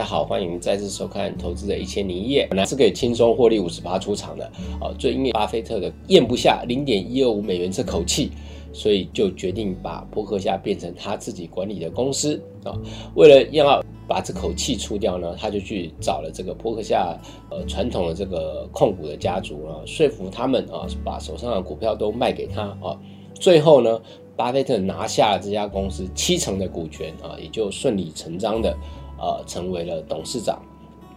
大家好，欢迎再次收看《投资的一千零一夜》。本来是可以轻松获利五十八出场的，啊，最因为巴菲特的咽不下零点一二五美元这口气，所以就决定把波克夏变成他自己管理的公司啊。为了要把这口气出掉呢，他就去找了这个波克夏呃传统的这个控股的家族啊，说服他们啊，把手上的股票都卖给他啊。最后呢。巴菲特拿下了这家公司七成的股权啊，也就顺理成章的，呃，成为了董事长。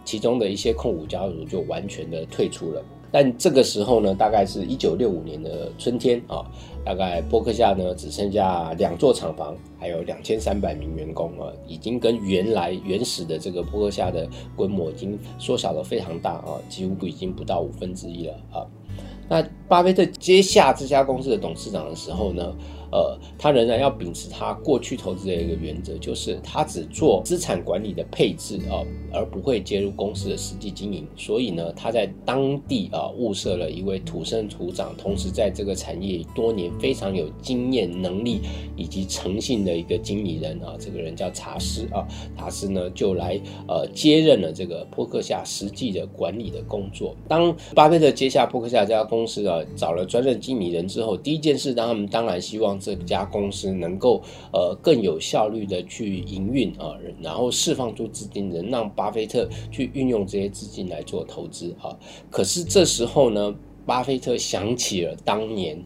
其中的一些控股家族就完全的退出了。但这个时候呢，大概是一九六五年的春天啊，大概波克夏呢只剩下两座厂房，还有两千三百名员工啊，已经跟原来原始的这个波克夏的规模已经缩小了非常大啊，几乎已经不到五分之一了啊。那巴菲特接下这家公司的董事长的时候呢？呃，他仍然要秉持他过去投资的一个原则，就是他只做资产管理的配置啊，而不会介入公司的实际经营。所以呢，他在当地啊物色了一位土生土长，同时在这个产业多年非常有经验、能力以及诚信的一个经理人啊，这个人叫查斯啊，查斯呢就来呃接任了这个波克夏实际的管理的工作。当巴菲特接下波克夏这家公司啊，找了专任经理人之后，第一件事，他们当然希望。这家公司能够呃更有效率的去营运啊，然后释放出资金，能让巴菲特去运用这些资金来做投资啊。可是这时候呢，巴菲特想起了当年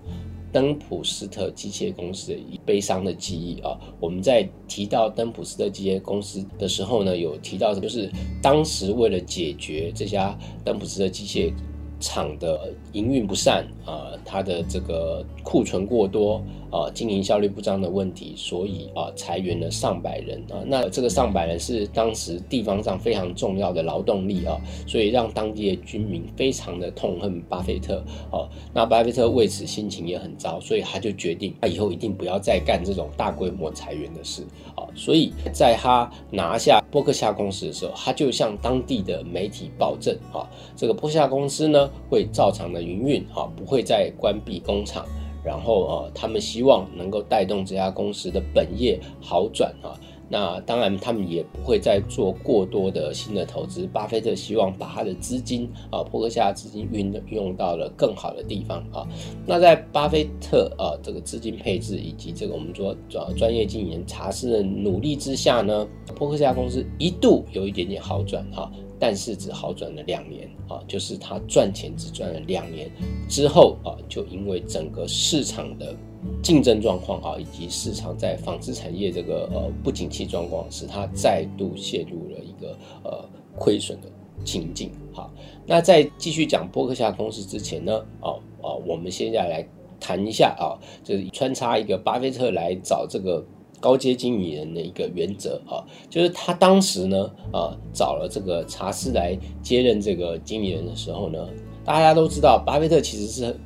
登普斯特机械公司的悲伤的记忆啊。我们在提到登普斯特机械公司的时候呢，有提到就是当时为了解决这家登普斯特机械。厂的营运不善啊，它的这个库存过多啊，经营效率不彰的问题，所以啊裁员了上百人啊。那这个上百人是当时地方上非常重要的劳动力啊，所以让当地的居民非常的痛恨巴菲特哦。那巴菲特为此心情也很糟，所以他就决定他以后一定不要再干这种大规模裁员的事啊。所以在他拿下波克夏公司的时候，他就向当地的媒体保证啊，这个波克夏公司呢。会照常的营运哈，不会再关闭工厂。然后呃，他们希望能够带动这家公司的本业好转啊。那当然，他们也不会再做过多的新的投资。巴菲特希望把他的资金啊，波克夏资金运用到了更好的地方啊。那在巴菲特啊这个资金配置以及这个我们说专专业经理人查斯的努力之下呢，波克夏公司一度有一点点好转哈。但是只好转了两年啊，就是他赚钱只赚了两年之后啊，就因为整个市场的竞争状况啊，以及市场在纺织产业这个呃不景气状况，使他再度陷入了一个呃亏损的情境。好，那在继续讲波克夏公司之前呢，哦哦，我们现在来谈一下啊，就是穿插一个巴菲特来找这个。高阶经理人的一个原则啊，就是他当时呢，啊，找了这个查斯来接任这个经理人的时候呢，大家都知道，巴菲特其实是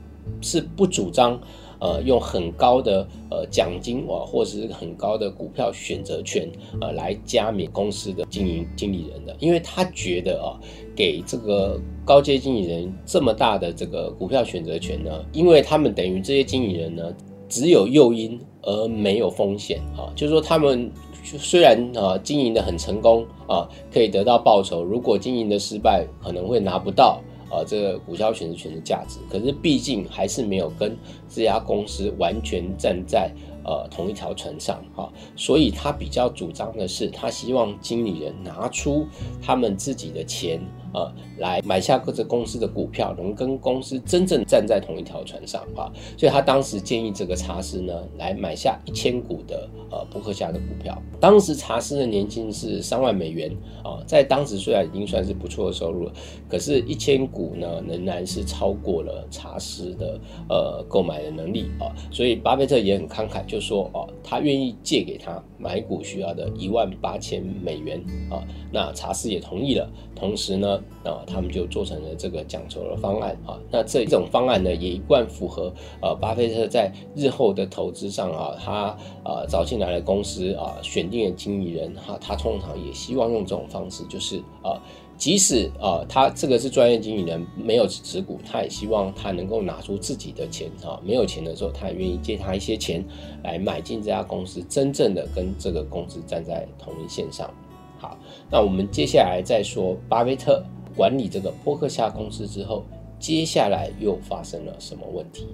是不主张，呃，用很高的呃奖金啊，或者是很高的股票选择权呃来加冕公司的经营经理人的，因为他觉得啊，给这个高阶经理人这么大的这个股票选择权呢，因为他们等于这些经理人呢。只有诱因而没有风险啊，就是说他们虽然啊经营的很成功啊，可以得到报酬，如果经营的失败，可能会拿不到呃这个股票选择权的价值，可是毕竟还是没有跟这家公司完全站在呃同一条船上哈，所以他比较主张的是，他希望经理人拿出他们自己的钱。呃，来买下各自公司的股票，能跟公司真正站在同一条船上啊，所以他当时建议这个查斯呢，来买下一千股的呃伯克夏的股票。当时查斯的年薪是三万美元啊，在当时虽然已经算是不错的收入了，可是一千股呢，仍然是超过了查斯的呃购买的能力啊，所以巴菲特也很慷慨，就说哦，他愿意借给他买股需要的一万八千美元啊，那查斯也同意了，同时呢。啊，他们就做成了这个奖酬的方案啊。那这种方案呢，也一贯符合呃巴菲特在日后的投资上啊，他呃找进来的公司啊，选定的经理人哈，他通常也希望用这种方式，就是啊，即使呃他这个是专业经理人没有持股，他也希望他能够拿出自己的钱啊，没有钱的时候，他也愿意借他一些钱来买进这家公司，真正的跟这个公司站在同一线上。好，那我们接下来再说巴菲特管理这个波克夏公司之后，接下来又发生了什么问题？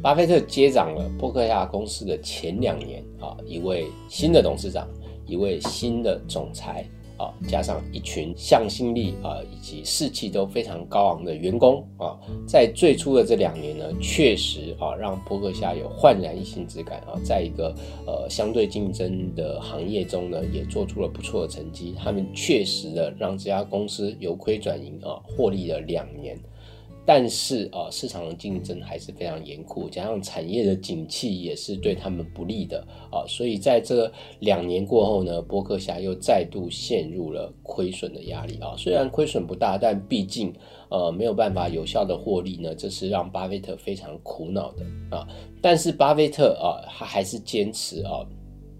巴菲特接掌了波克夏公司的前两年啊，一位新的董事长，一位新的总裁。啊，加上一群向心力啊，以及士气都非常高昂的员工啊，在最初的这两年呢，确实啊，让伯克夏有焕然一新之感啊，在一个呃相对竞争的行业中呢，也做出了不错的成绩。他们确实的让这家公司由亏转盈啊，获利了两年。但是啊，市场的竞争还是非常严酷，加上产业的景气也是对他们不利的啊，所以在这两年过后呢，波克夏又再度陷入了亏损的压力啊。虽然亏损不大，但毕竟呃没有办法有效的获利呢，这是让巴菲特非常苦恼的啊。但是巴菲特啊，他还是坚持啊，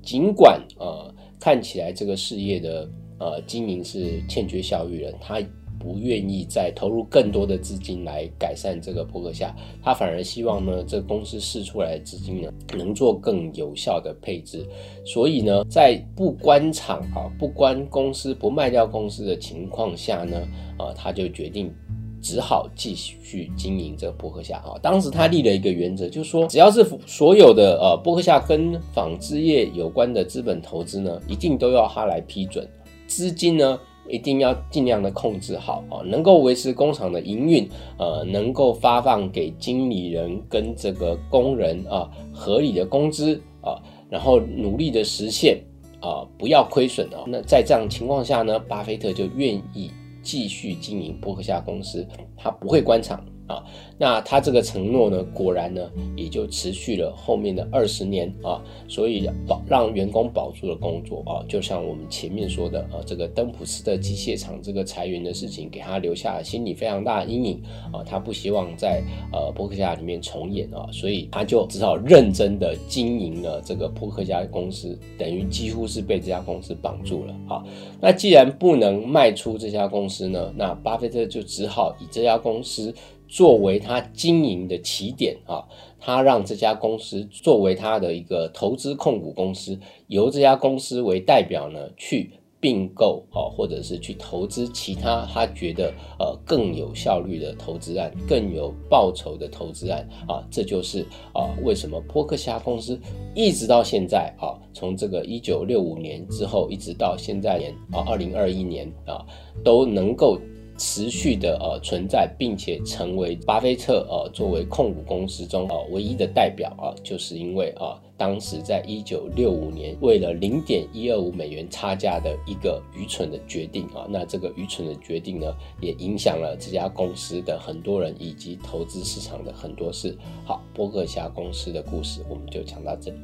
尽管呃看起来这个事业的呃经营是欠缺效率了，他。不愿意再投入更多的资金来改善这个波克夏，他反而希望呢，这公司释出来的资金呢，能做更有效的配置。所以呢，在不关厂啊、不关公司、不卖掉公司的情况下呢，啊，他就决定只好继续经营这个波克夏啊。当时他立了一个原则，就是说，只要是所有的呃波克夏跟纺织业有关的资本投资呢，一定都要他来批准资金呢。一定要尽量的控制好啊，能够维持工厂的营运，呃，能够发放给经理人跟这个工人啊合理的工资啊，然后努力的实现啊，不要亏损啊。那在这样情况下呢，巴菲特就愿意继续经营伯克夏公司，他不会关厂。啊，那他这个承诺呢，果然呢，也就持续了后面的二十年啊，所以保让员工保住了工作啊，就像我们前面说的啊，这个登普斯特机械厂这个裁员的事情，给他留下了心理非常大的阴影啊，他不希望在呃波克夏里面重演啊，所以他就只好认真的经营了这个伯克夏公司，等于几乎是被这家公司绑住了啊。那既然不能卖出这家公司呢，那巴菲特就只好以这家公司。作为他经营的起点啊，他让这家公司作为他的一个投资控股公司，由这家公司为代表呢，去并购啊，或者是去投资其他他觉得呃更有效率的投资案，更有报酬的投资案啊，这就是啊为什么波克夏公司一直到现在啊，从这个一九六五年之后一直到现在年啊二零二一年啊都能够。持续的呃存在，并且成为巴菲特呃作为控股公司中呃唯一的代表啊，就是因为啊当时在一九六五年为了零点一二五美元差价的一个愚蠢的决定啊，那这个愚蠢的决定呢，也影响了这家公司的很多人以及投资市场的很多事。好，波克夏公司的故事我们就讲到这里。